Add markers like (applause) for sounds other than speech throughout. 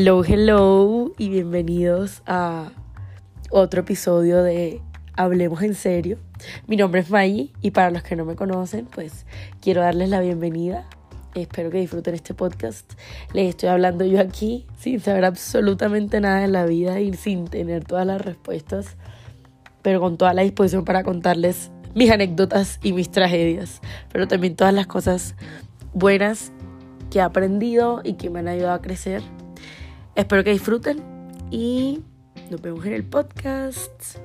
Hello, hello y bienvenidos a otro episodio de Hablemos en serio. Mi nombre es Maggie y para los que no me conocen, pues quiero darles la bienvenida. Espero que disfruten este podcast. Les estoy hablando yo aquí sin saber absolutamente nada de la vida y sin tener todas las respuestas, pero con toda la disposición para contarles mis anécdotas y mis tragedias, pero también todas las cosas buenas que he aprendido y que me han ayudado a crecer. Espero que disfruten y nos vemos en el podcast.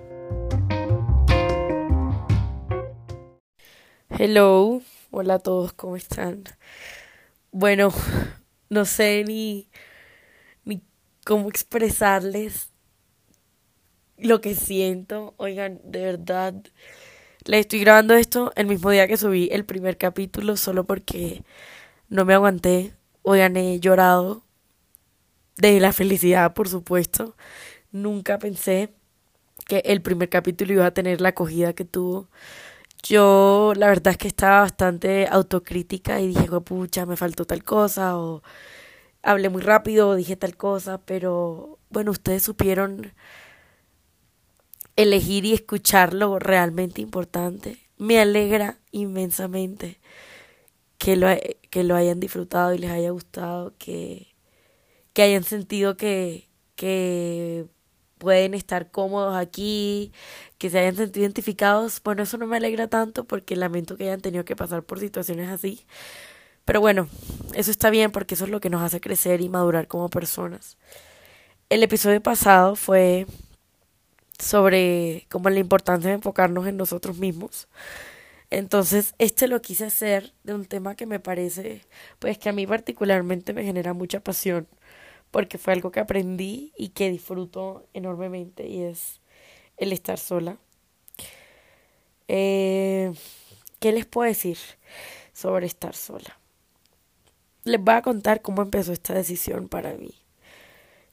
Hello, hola a todos, ¿cómo están? Bueno, no sé ni, ni cómo expresarles lo que siento. Oigan, de verdad, les estoy grabando esto el mismo día que subí el primer capítulo solo porque no me aguanté. Oigan, he llorado de la felicidad, por supuesto. Nunca pensé que el primer capítulo iba a tener la acogida que tuvo. Yo la verdad es que estaba bastante autocrítica y dije, pucha, me faltó tal cosa o hablé muy rápido o dije tal cosa, pero bueno, ustedes supieron elegir y escuchar lo realmente importante. Me alegra inmensamente que lo, que lo hayan disfrutado y les haya gustado, que, que hayan sentido que, que pueden estar cómodos aquí, que se hayan sentido identificados. Bueno, eso no me alegra tanto porque lamento que hayan tenido que pasar por situaciones así. Pero bueno, eso está bien porque eso es lo que nos hace crecer y madurar como personas. El episodio pasado fue sobre como la importancia de enfocarnos en nosotros mismos. Entonces, este lo quise hacer de un tema que me parece, pues que a mí particularmente me genera mucha pasión, porque fue algo que aprendí y que disfruto enormemente y es el estar sola. Eh, ¿Qué les puedo decir sobre estar sola? Les voy a contar cómo empezó esta decisión para mí.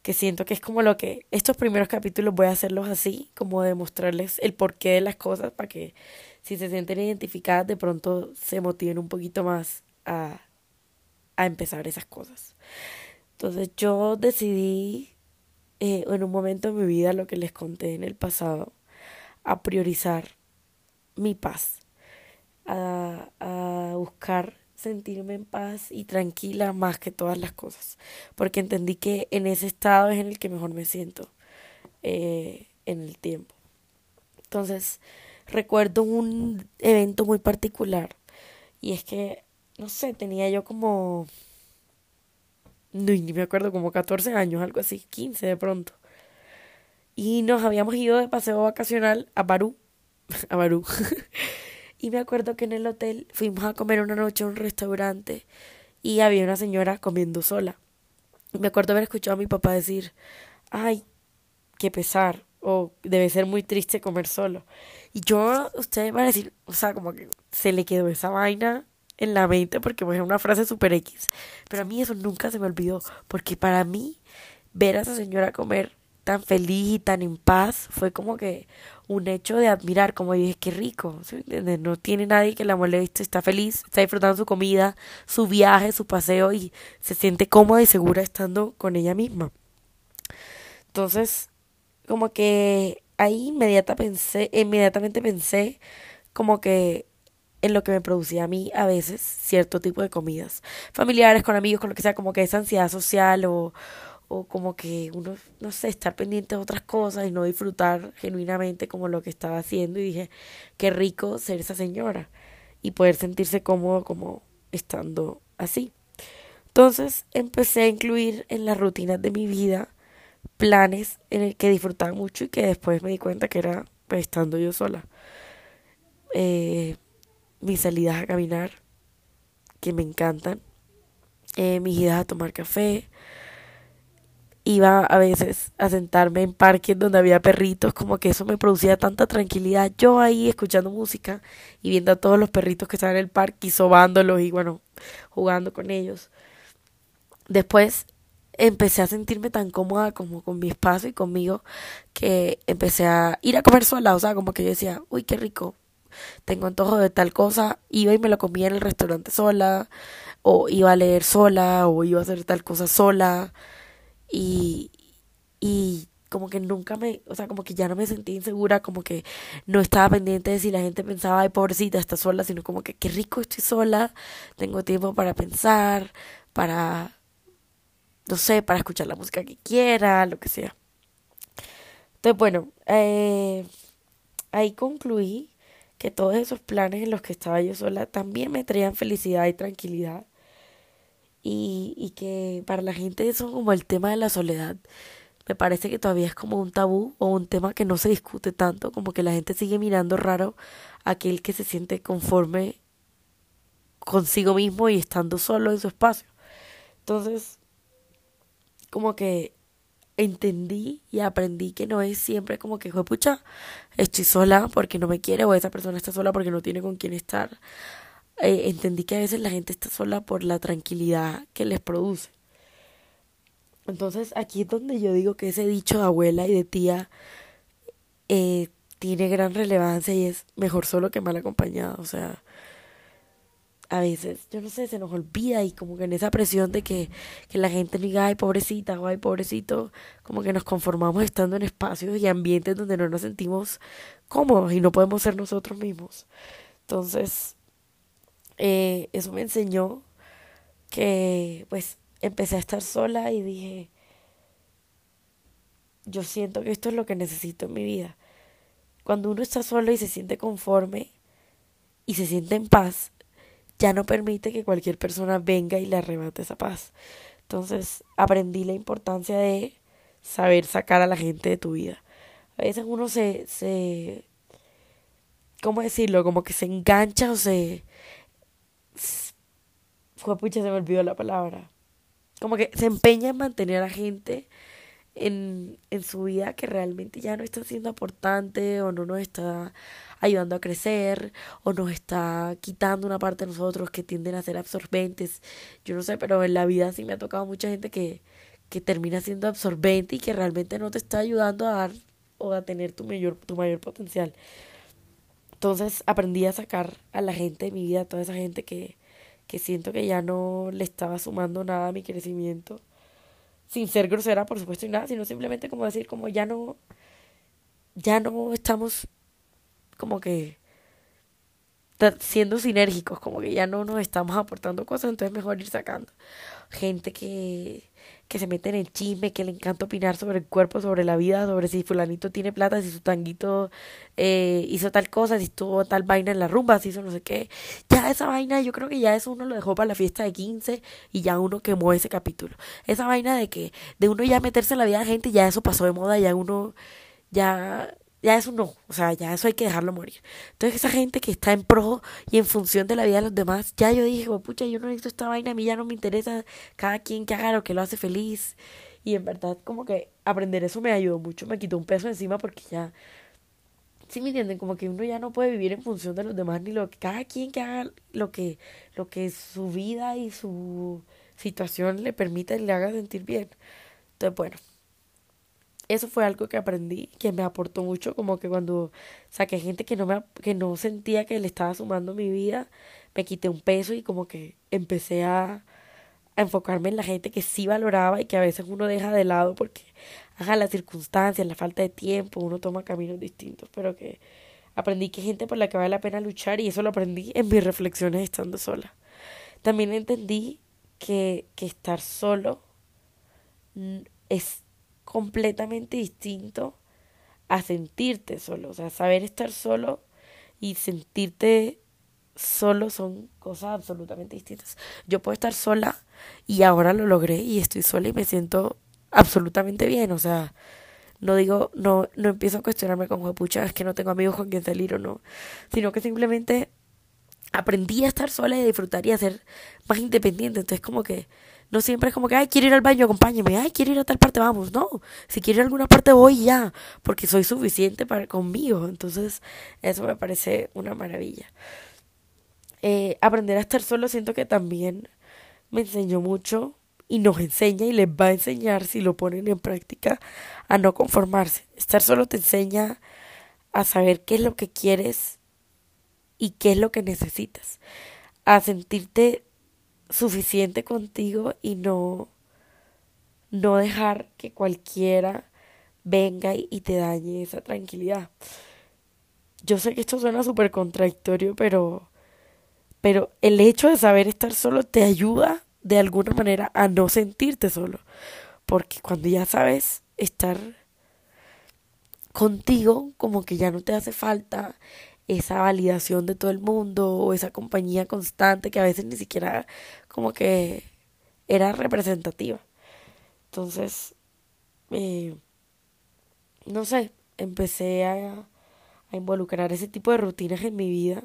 Que siento que es como lo que estos primeros capítulos voy a hacerlos así, como demostrarles el porqué de las cosas para que si se sienten identificadas de pronto se motiven un poquito más a, a empezar esas cosas. Entonces yo decidí eh, en un momento de mi vida, lo que les conté en el pasado, a priorizar mi paz, a, a buscar sentirme en paz y tranquila más que todas las cosas, porque entendí que en ese estado es en el que mejor me siento eh, en el tiempo. Entonces, recuerdo un evento muy particular y es que, no sé, tenía yo como no, ni me acuerdo, como 14 años, algo así, 15 de pronto. Y nos habíamos ido de paseo vacacional a Barú, (laughs) a Barú. (laughs) y me acuerdo que en el hotel fuimos a comer una noche a un restaurante y había una señora comiendo sola. Me acuerdo haber escuchado a mi papá decir, ay, qué pesar, o debe ser muy triste comer solo. Y yo, ustedes van a decir, o sea, como que se le quedó esa vaina en la mente porque es una frase super X. Pero a mí eso nunca se me olvidó porque para mí ver a esa señora comer tan feliz y tan en paz fue como que un hecho de admirar, como dije, qué rico, no tiene nadie que la moleste, está feliz, está disfrutando su comida, su viaje, su paseo y se siente cómoda y segura estando con ella misma. Entonces, como que ahí inmediata pensé, inmediatamente pensé como que en lo que me producía a mí a veces cierto tipo de comidas. Familiares, con amigos, con lo que sea, como que esa ansiedad social o, o como que uno, no sé, estar pendiente de otras cosas y no disfrutar genuinamente como lo que estaba haciendo. Y dije, qué rico ser esa señora y poder sentirse cómodo como estando así. Entonces empecé a incluir en las rutinas de mi vida planes en el que disfrutaba mucho y que después me di cuenta que era pues, estando yo sola. Eh, mis salidas a caminar, que me encantan, eh, mis idas a tomar café. Iba a veces a sentarme en parques donde había perritos, como que eso me producía tanta tranquilidad. Yo ahí escuchando música y viendo a todos los perritos que estaban en el parque y sobándolos y bueno, jugando con ellos. Después empecé a sentirme tan cómoda como con mi espacio y conmigo que empecé a ir a comer sola, o sea, como que yo decía, uy, qué rico, tengo antojo de tal cosa, iba y me lo comía en el restaurante sola, o iba a leer sola, o iba a hacer tal cosa sola. y, y como que nunca me, o sea, como que ya no me sentí insegura, como que no estaba pendiente de si la gente pensaba, ay, pobrecita, está sola, sino como que qué rico estoy sola, tengo tiempo para pensar, para, no sé, para escuchar la música que quiera, lo que sea. Entonces, bueno, eh, ahí concluí que todos esos planes en los que estaba yo sola también me traían felicidad y tranquilidad. Y, y que para la gente eso como el tema de la soledad me parece que todavía es como un tabú o un tema que no se discute tanto, como que la gente sigue mirando raro a aquel que se siente conforme consigo mismo y estando solo en su espacio. Entonces, como que entendí y aprendí que no es siempre como que, pucha, estoy sola porque no me quiere o esa persona está sola porque no tiene con quién estar. Eh, entendí que a veces la gente está sola por la tranquilidad que les produce. Entonces aquí es donde yo digo que ese dicho de abuela y de tía eh, tiene gran relevancia y es mejor solo que mal acompañado. O sea, a veces, yo no sé, se nos olvida y como que en esa presión de que, que la gente diga, ay, pobrecita o ay, pobrecito, como que nos conformamos estando en espacios y ambientes donde no nos sentimos cómodos y no podemos ser nosotros mismos. Entonces, eh, eso me enseñó que, pues, empecé a estar sola y dije, yo siento que esto es lo que necesito en mi vida. Cuando uno está solo y se siente conforme y se siente en paz, ya no permite que cualquier persona venga y le arrebate esa paz. Entonces aprendí la importancia de saber sacar a la gente de tu vida. A veces uno se, se ¿cómo decirlo? Como que se engancha o se... Fue pucha, se me olvidó la palabra como que se empeña en mantener a gente en, en su vida que realmente ya no está siendo aportante o no nos está ayudando a crecer o nos está quitando una parte de nosotros que tienden a ser absorbentes. Yo no sé, pero en la vida sí me ha tocado mucha gente que, que termina siendo absorbente y que realmente no te está ayudando a dar o a tener tu mayor, tu mayor potencial. Entonces aprendí a sacar a la gente de mi vida, a toda esa gente que, que siento que ya no le estaba sumando nada a mi crecimiento. Sin ser grosera, por supuesto, y nada, sino simplemente como decir, como ya no, ya no estamos como que siendo sinérgicos, como que ya no nos estamos aportando cosas, entonces mejor ir sacando. Gente que, que se mete en el chisme, que le encanta opinar sobre el cuerpo, sobre la vida, sobre si fulanito tiene plata, si su tanguito eh, hizo tal cosa, si tuvo tal vaina en la rumba, si hizo no sé qué. Ya esa vaina, yo creo que ya eso uno lo dejó para la fiesta de 15 y ya uno quemó ese capítulo. Esa vaina de que de uno ya meterse en la vida de gente, ya eso pasó de moda, ya uno ya ya eso no, o sea, ya eso hay que dejarlo morir. Entonces esa gente que está en pro y en función de la vida de los demás, ya yo dije, pucha, yo no necesito esta vaina, a mí ya no me interesa cada quien que haga lo que lo hace feliz. Y en verdad como que aprender eso me ayudó mucho, me quitó un peso encima porque ya, ¿sí me entienden? Como que uno ya no puede vivir en función de los demás, ni lo que cada quien que haga lo que, lo que su vida y su situación le permita y le haga sentir bien. Entonces, bueno, eso fue algo que aprendí, que me aportó mucho, como que cuando saqué gente que no me que no sentía que le estaba sumando mi vida, me quité un peso y como que empecé a, a enfocarme en la gente que sí valoraba y que a veces uno deja de lado porque ajá, las circunstancias, la falta de tiempo, uno toma caminos distintos, pero que aprendí que hay gente por la que vale la pena luchar y eso lo aprendí en mis reflexiones estando sola. También entendí que, que estar solo es completamente distinto a sentirte solo. O sea, saber estar solo y sentirte solo son cosas absolutamente distintas. Yo puedo estar sola y ahora lo logré y estoy sola y me siento absolutamente bien. O sea, no digo, no, no empiezo a cuestionarme con pucha, es que no tengo amigos con quien salir o no, sino que simplemente aprendí a estar sola y a disfrutar y a ser más independiente. Entonces, como que no siempre es como que, ay, quiero ir al baño, acompáñeme, ay, quiero ir a tal parte, vamos. No, si quiero ir a alguna parte voy ya, porque soy suficiente para conmigo. Entonces, eso me parece una maravilla. Eh, aprender a estar solo siento que también me enseñó mucho y nos enseña y les va a enseñar si lo ponen en práctica a no conformarse. Estar solo te enseña a saber qué es lo que quieres y qué es lo que necesitas. A sentirte suficiente contigo y no no dejar que cualquiera venga y te dañe esa tranquilidad. Yo sé que esto suena súper contradictorio, pero, pero el hecho de saber estar solo te ayuda de alguna manera a no sentirte solo. Porque cuando ya sabes estar contigo, como que ya no te hace falta esa validación de todo el mundo o esa compañía constante que a veces ni siquiera como que era representativa. Entonces, eh, no sé, empecé a, a involucrar ese tipo de rutinas en mi vida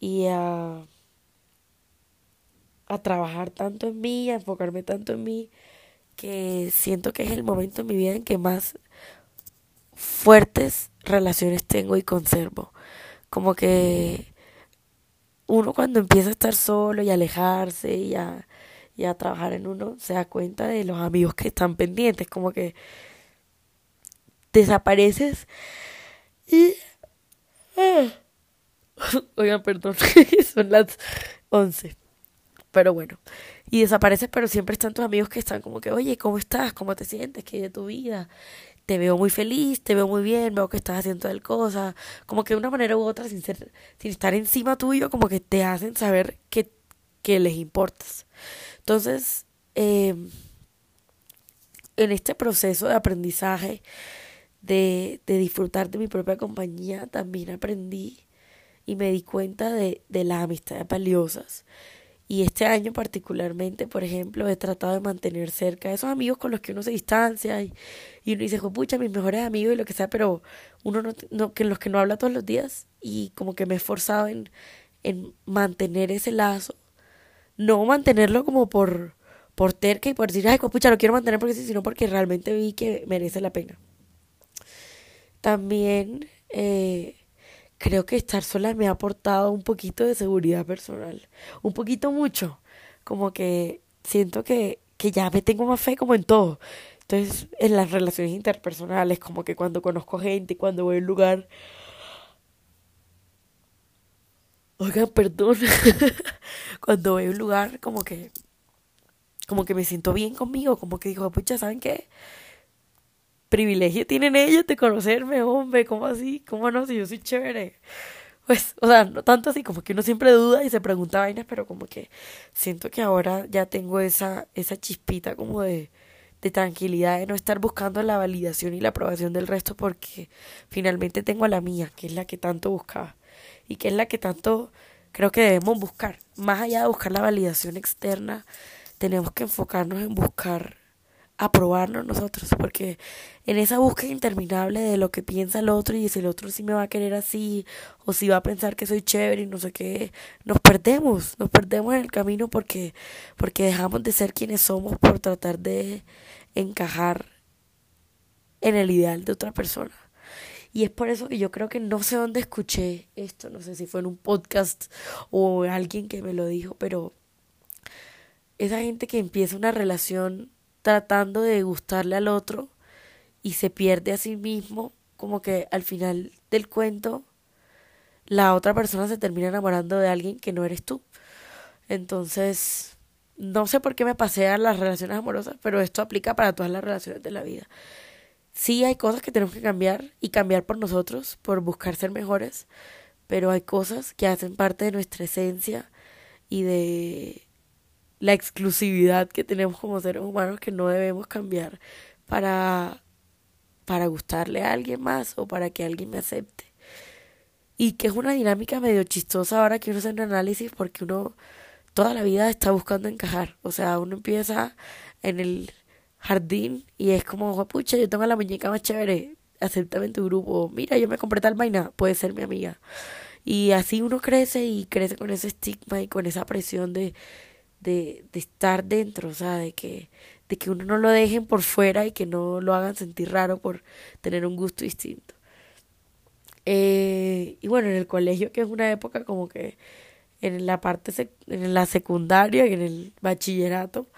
y a, a trabajar tanto en mí, a enfocarme tanto en mí, que siento que es el momento en mi vida en que más fuertes relaciones tengo y conservo. Como que uno cuando empieza a estar solo y a alejarse y a, trabajar en uno, se da cuenta de los amigos que están pendientes, como que desapareces y... (laughs) Ah, oigan, perdón, (laughs) son las 11. Pero bueno, y desapareces, pero siempre están tus amigos que están como que, oye, ¿cómo estás? ¿Cómo te sientes? ¿Qué de tu vida? Te veo muy feliz, te veo muy bien, veo que estás haciendo tal cosa. Como que de una manera u otra, sin, ser, sin estar encima tuyo, como que te hacen saber que, que les importas. Entonces, eh, en este proceso de aprendizaje, de, de disfrutar de mi propia compañía, también aprendí y me di cuenta de, de las amistades valiosas. Y este año particularmente, por ejemplo, he tratado de mantener cerca a esos amigos con los que uno se distancia y, uno dice, pucha, mis mejores amigos y lo que sea, pero uno no, no, que los que no habla todos los días y como que me he esforzado en, en mantener ese lazo. No mantenerlo como por, por terca y por decir, ay, pucha, lo quiero mantener porque sí, sino porque realmente vi que merece la pena. También eh, creo que estar sola me ha aportado un poquito de seguridad personal, un poquito mucho, como que siento que, que ya me tengo más fe como en todo. Entonces, en las relaciones interpersonales, como que cuando conozco gente, cuando voy a un lugar... Oigan, perdón. (laughs) cuando voy a un lugar, como que... Como que me siento bien conmigo, como que digo, pucha, ¿saben qué? Privilegio tienen ellos de conocerme, hombre, ¿cómo así? ¿Cómo no? Si yo soy chévere. Pues, o sea, no tanto así, como que uno siempre duda y se pregunta vainas, pero como que siento que ahora ya tengo esa, esa chispita como de, de tranquilidad, de no estar buscando la validación y la aprobación del resto, porque finalmente tengo a la mía, que es la que tanto buscaba, y que es la que tanto creo que debemos buscar. Más allá de buscar la validación externa, tenemos que enfocarnos en buscar aprobarnos nosotros, porque en esa búsqueda interminable de lo que piensa el otro y si el otro sí me va a querer así o si va a pensar que soy chévere y no sé qué, nos perdemos, nos perdemos en el camino porque porque dejamos de ser quienes somos por tratar de encajar en el ideal de otra persona. Y es por eso que yo creo que no sé dónde escuché esto, no sé si fue en un podcast o alguien que me lo dijo, pero esa gente que empieza una relación tratando de gustarle al otro y se pierde a sí mismo, como que al final del cuento la otra persona se termina enamorando de alguien que no eres tú. Entonces, no sé por qué me pasé a las relaciones amorosas, pero esto aplica para todas las relaciones de la vida. Sí hay cosas que tenemos que cambiar y cambiar por nosotros, por buscar ser mejores, pero hay cosas que hacen parte de nuestra esencia y de la exclusividad que tenemos como seres humanos que no debemos cambiar para, para gustarle a alguien más o para que alguien me acepte. Y que es una dinámica medio chistosa ahora que uno hace un análisis porque uno toda la vida está buscando encajar. O sea, uno empieza en el jardín y es como, pucha, yo tengo la muñeca más chévere, acéptame en tu grupo. Mira, yo me compré tal vaina, puede ser mi amiga. Y así uno crece y crece con ese estigma y con esa presión de de, de estar dentro, o sea, de que, de que uno no lo dejen por fuera y que no lo hagan sentir raro por tener un gusto distinto. Eh, y bueno, en el colegio, que es una época como que en la parte, en la secundaria y en el bachillerato,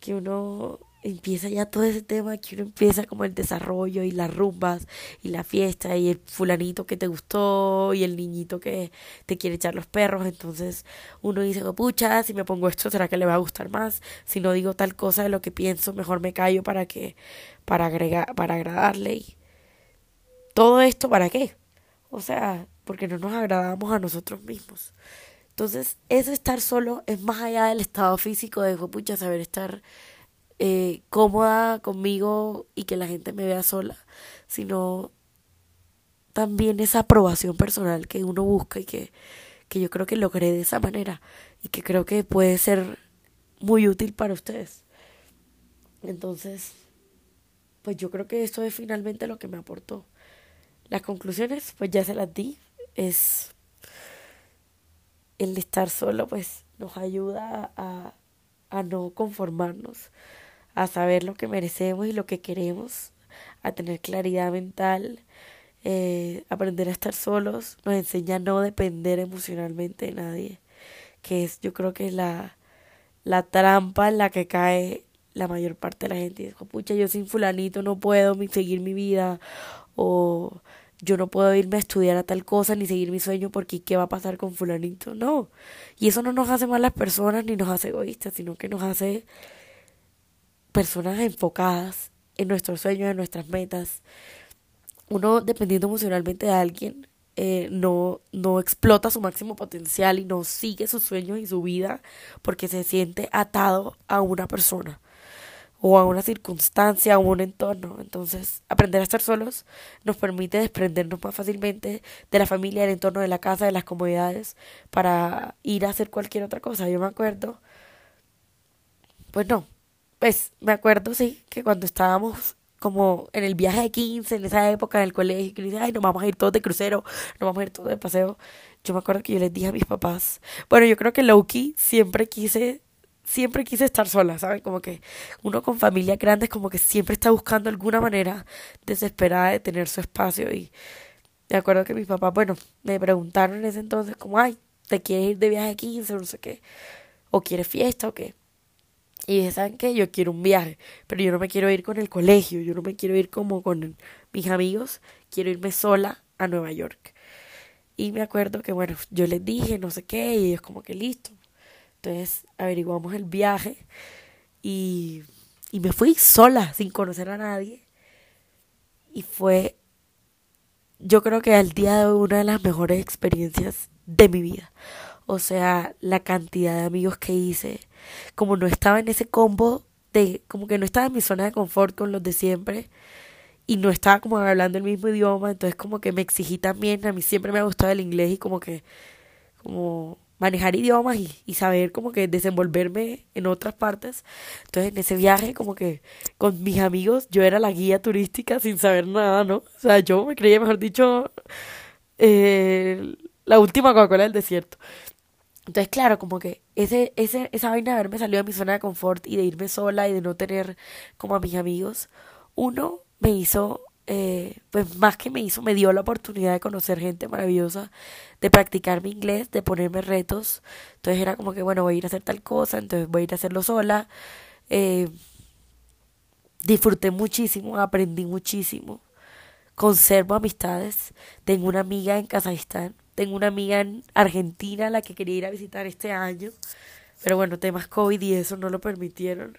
que uno empieza ya todo ese tema que uno empieza como el desarrollo y las rumbas y la fiesta y el fulanito que te gustó y el niñito que te quiere echar los perros. Entonces uno dice, pucha, si me pongo esto, ¿será que le va a gustar más? Si no digo tal cosa de lo que pienso, mejor me callo para que, para agregar, para agradarle. Y todo esto, ¿para qué? O sea, porque no nos agradamos a nosotros mismos. Entonces, ese estar solo es más allá del estado físico de, pucha, saber estar eh, cómoda conmigo y que la gente me vea sola, sino también esa aprobación personal que uno busca y que, que yo creo que logré de esa manera y que creo que puede ser muy útil para ustedes. Entonces, pues yo creo que esto es finalmente lo que me aportó. Las conclusiones, pues ya se las di. Es el estar solo, pues nos ayuda a, a no conformarnos, a saber lo que merecemos y lo que queremos, a tener claridad mental, eh, aprender a estar solos, nos enseña a no depender emocionalmente de nadie, que es yo creo que es la, la trampa en la que cae la mayor parte de la gente. Dijo, pucha, yo sin fulanito no puedo seguir mi vida o yo no puedo irme a estudiar a tal cosa ni seguir mi sueño porque ¿qué va a pasar con fulanito? No. Y eso no nos hace malas personas ni nos hace egoístas, sino que nos hace personas enfocadas en nuestros sueños, en nuestras metas. Uno, dependiendo emocionalmente de alguien, eh, no, no explota su máximo potencial y no sigue sus sueños y su vida porque se siente atado a una persona o a una circunstancia o un entorno. Entonces, aprender a estar solos nos permite desprendernos más fácilmente de la familia, del entorno de la casa, de las comodidades, para ir a hacer cualquier otra cosa. Yo me acuerdo, pues no, pues me acuerdo, sí, que cuando estábamos como en el viaje de 15, en esa época en el colegio, que ay, nos vamos a ir todos de crucero, nos vamos a ir todos de paseo. Yo me acuerdo que yo les dije a mis papás, bueno, yo creo que Loki siempre quise, siempre quise estar sola, ¿saben? Como que uno con familias grandes como que siempre está buscando alguna manera desesperada de tener su espacio y me acuerdo que mis papás, bueno, me preguntaron en ese entonces como, ay, ¿te quieres ir de viaje de 15 o no sé qué? ¿O quieres fiesta o qué? Y ¿saben qué? Yo quiero un viaje, pero yo no me quiero ir con el colegio, yo no me quiero ir como con mis amigos, quiero irme sola a Nueva York. Y me acuerdo que, bueno, yo les dije no sé qué, y ellos como que listo. Entonces averiguamos el viaje y, y me fui sola, sin conocer a nadie. Y fue, yo creo que al día de una de las mejores experiencias de mi vida. O sea, la cantidad de amigos que hice, como no estaba en ese combo de, como que no estaba en mi zona de confort con los de siempre y no estaba como hablando el mismo idioma, entonces como que me exigí también, a mí siempre me ha gustado el inglés y como que, como manejar idiomas y, y saber como que desenvolverme en otras partes. Entonces en ese viaje como que con mis amigos yo era la guía turística sin saber nada, ¿no? O sea, yo me creía, mejor dicho, eh, la última Coca-Cola del desierto. Entonces, claro, como que ese, ese, esa vaina de haberme salido de mi zona de confort y de irme sola y de no tener como a mis amigos, uno me hizo, eh, pues más que me hizo, me dio la oportunidad de conocer gente maravillosa, de practicar mi inglés, de ponerme retos. Entonces era como que, bueno, voy a ir a hacer tal cosa, entonces voy a ir a hacerlo sola. Eh, disfruté muchísimo, aprendí muchísimo. Conservo amistades. Tengo una amiga en Kazajistán tengo una amiga en Argentina a la que quería ir a visitar este año, pero bueno, temas COVID y eso no lo permitieron.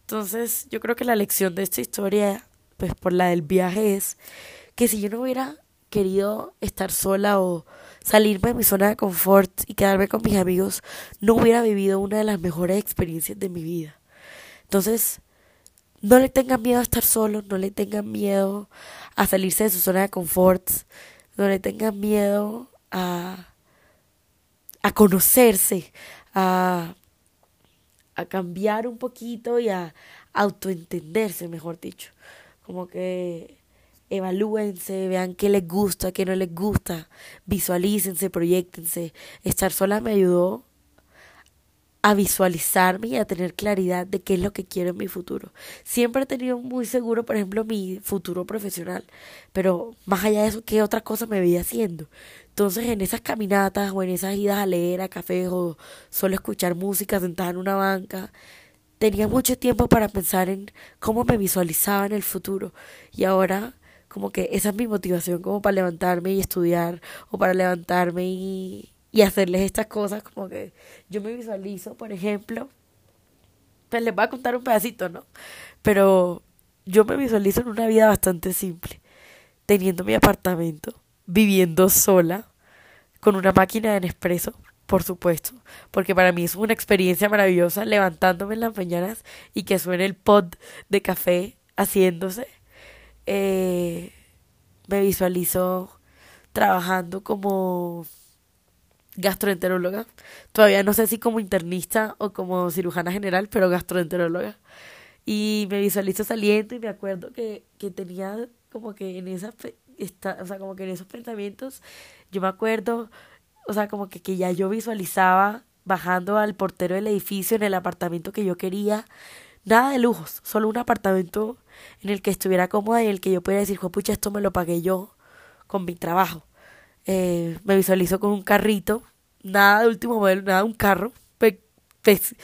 Entonces, yo creo que la lección de esta historia, pues por la del viaje, es que si yo no hubiera querido estar sola o salirme de mi zona de confort y quedarme con mis amigos, no hubiera vivido una de las mejores experiencias de mi vida. Entonces, no le tengan miedo a estar solo, no le tengan miedo a salirse de su zona de confort, no le tengan miedo a, a conocerse, a, a cambiar un poquito y a autoentenderse, mejor dicho. Como que evalúense, vean qué les gusta, qué no les gusta, visualícense, proyectense. Estar sola me ayudó a visualizarme y a tener claridad de qué es lo que quiero en mi futuro. Siempre he tenido muy seguro, por ejemplo, mi futuro profesional, pero más allá de eso, ¿qué otra cosa me veía haciendo? Entonces, en esas caminatas o en esas idas a leer a cafés o solo escuchar música sentada en una banca, tenía mucho tiempo para pensar en cómo me visualizaba en el futuro y ahora como que esa es mi motivación como para levantarme y estudiar o para levantarme y, y hacerles estas cosas como que yo me visualizo, por ejemplo, pues les voy a contar un pedacito, ¿no? Pero yo me visualizo en una vida bastante simple, teniendo mi apartamento, viviendo sola, con una máquina de Nespresso, por supuesto, porque para mí es una experiencia maravillosa levantándome en las mañanas y que suene el pod de café haciéndose. Eh, me visualizo trabajando como gastroenteróloga. Todavía no sé si como internista o como cirujana general, pero gastroenteróloga. Y me visualizo saliendo y me acuerdo que, que tenía como que en esas, o sea, como que en esos pensamientos, yo me acuerdo o sea, como que, que ya yo visualizaba bajando al portero del edificio en el apartamento que yo quería. Nada de lujos, solo un apartamento en el que estuviera cómoda y en el que yo pudiera decir, pucha, esto me lo pagué yo con mi trabajo. Eh, me visualizo con un carrito, nada de último modelo, nada de un carro, pues,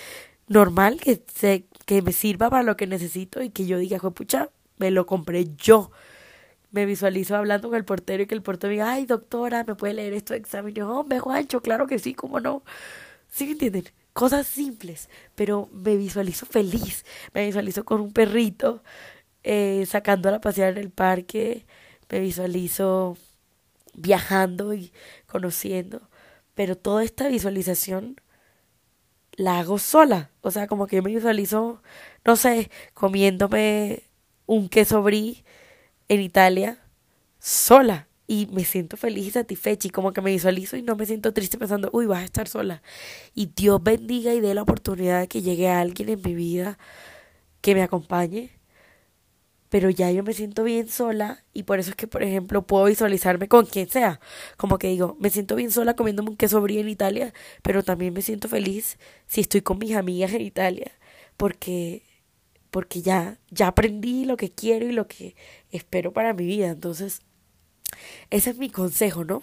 normal, que, se, que me sirva para lo que necesito y que yo diga, pucha, me lo compré yo me visualizo hablando con el portero y que el portero diga, ay doctora, ¿me puede leer esto de examen? Yo, hombre, Juancho, claro que sí, ¿cómo no? ¿Sí me entienden? Cosas simples, pero me visualizo feliz, me visualizo con un perrito, eh, sacándola a pasear en el parque, me visualizo viajando y conociendo, pero toda esta visualización la hago sola, o sea, como que yo me visualizo, no sé, comiéndome un queso brie en Italia sola y me siento feliz y satisfecha y como que me visualizo y no me siento triste pensando, uy, vas a estar sola. Y Dios bendiga y dé la oportunidad de que llegue alguien en mi vida que me acompañe. Pero ya yo me siento bien sola y por eso es que, por ejemplo, puedo visualizarme con quien sea. Como que digo, me siento bien sola comiéndome un queso brie en Italia, pero también me siento feliz si estoy con mis amigas en Italia. Porque porque ya, ya aprendí lo que quiero y lo que espero para mi vida. Entonces, ese es mi consejo, ¿no?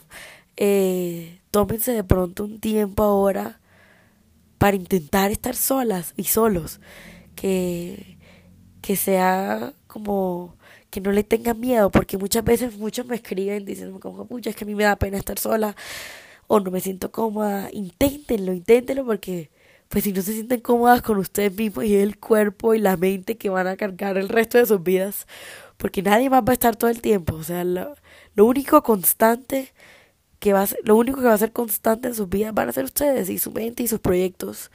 Eh, tómense de pronto un tiempo ahora para intentar estar solas y solos. Que, que sea como que no le tengan miedo, porque muchas veces muchos me escriben diciendo como, pucha, es que a mí me da pena estar sola o no me siento cómoda. Inténtenlo, inténtenlo porque pues si no se sienten cómodas con ustedes mismos y el cuerpo y la mente que van a cargar el resto de sus vidas, porque nadie más va a estar todo el tiempo, o sea, lo, único constante que va a ser, lo único que va a ser constante en sus vidas van a ser ustedes y su mente y sus proyectos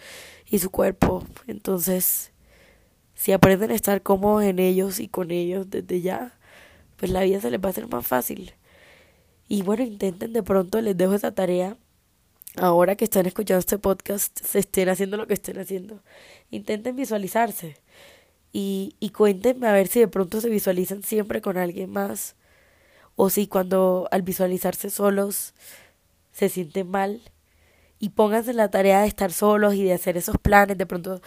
y su cuerpo. Entonces, si aprenden a estar cómodos en ellos y con ellos desde ya, pues la vida se les va a hacer más fácil. Y bueno, intenten de pronto, les dejo esa tarea ahora que están escuchando este podcast, se estén haciendo lo que estén haciendo. Intenten visualizarse y, y cuéntenme a ver si de pronto se visualizan siempre con alguien más o si cuando al visualizarse solos se sienten mal y pónganse en la tarea de estar solos y de hacer esos planes, de pronto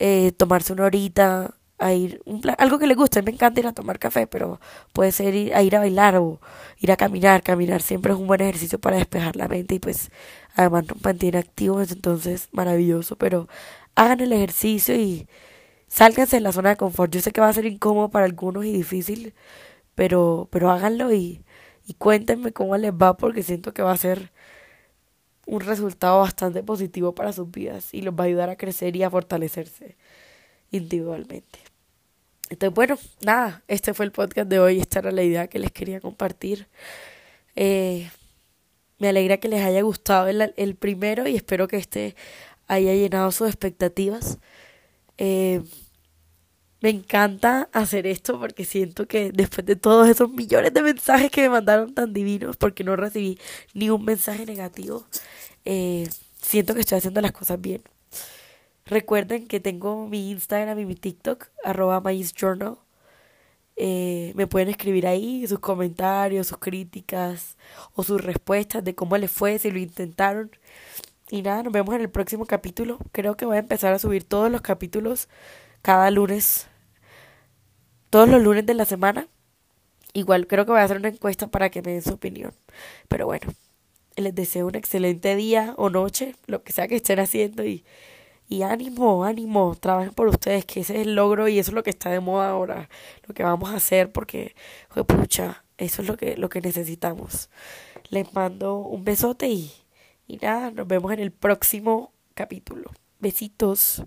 eh, tomarse una horita a ir, un algo que les guste, me encanta ir a tomar café, pero puede ser ir a ir a bailar o ir a caminar, caminar siempre es un buen ejercicio para despejar la mente y pues además nos mantiene activos, entonces maravilloso, pero hagan el ejercicio y sálganse de la zona de confort. Yo sé que va a ser incómodo para algunos y difícil, pero, pero háganlo y, y cuéntenme cómo les va porque siento que va a ser un resultado bastante positivo para sus vidas y los va a ayudar a crecer y a fortalecerse individualmente. Entonces, bueno, nada, este fue el podcast de hoy, esta era la idea que les quería compartir. Eh, me alegra que les haya gustado el, primero y espero que este haya llenado sus expectativas. Eh, me encanta hacer esto porque siento que después de todos esos millones de mensajes que me mandaron tan divinos, porque no recibí ni un mensaje negativo, eh, siento que estoy haciendo las cosas bien. Recuerden que tengo mi Instagram y mi TikTok, arroba Journal. Eh, me pueden escribir ahí sus comentarios, sus críticas o sus respuestas de cómo les fue, si lo intentaron. Y nada, nos vemos en el próximo capítulo. Creo que voy a empezar a subir todos los capítulos cada lunes. Todos los lunes de la semana. Igual creo que voy a hacer una encuesta para que me den su opinión. Pero bueno, les deseo un excelente día o noche, lo que sea que estén haciendo y ánimo, ánimo, trabajen por ustedes, que ese es el logro y eso es lo que está de moda ahora, lo que vamos a hacer, porque, pucha, eso es lo que, lo que necesitamos. Les mando un besote y, y nada, nos vemos en el próximo capítulo. Besitos.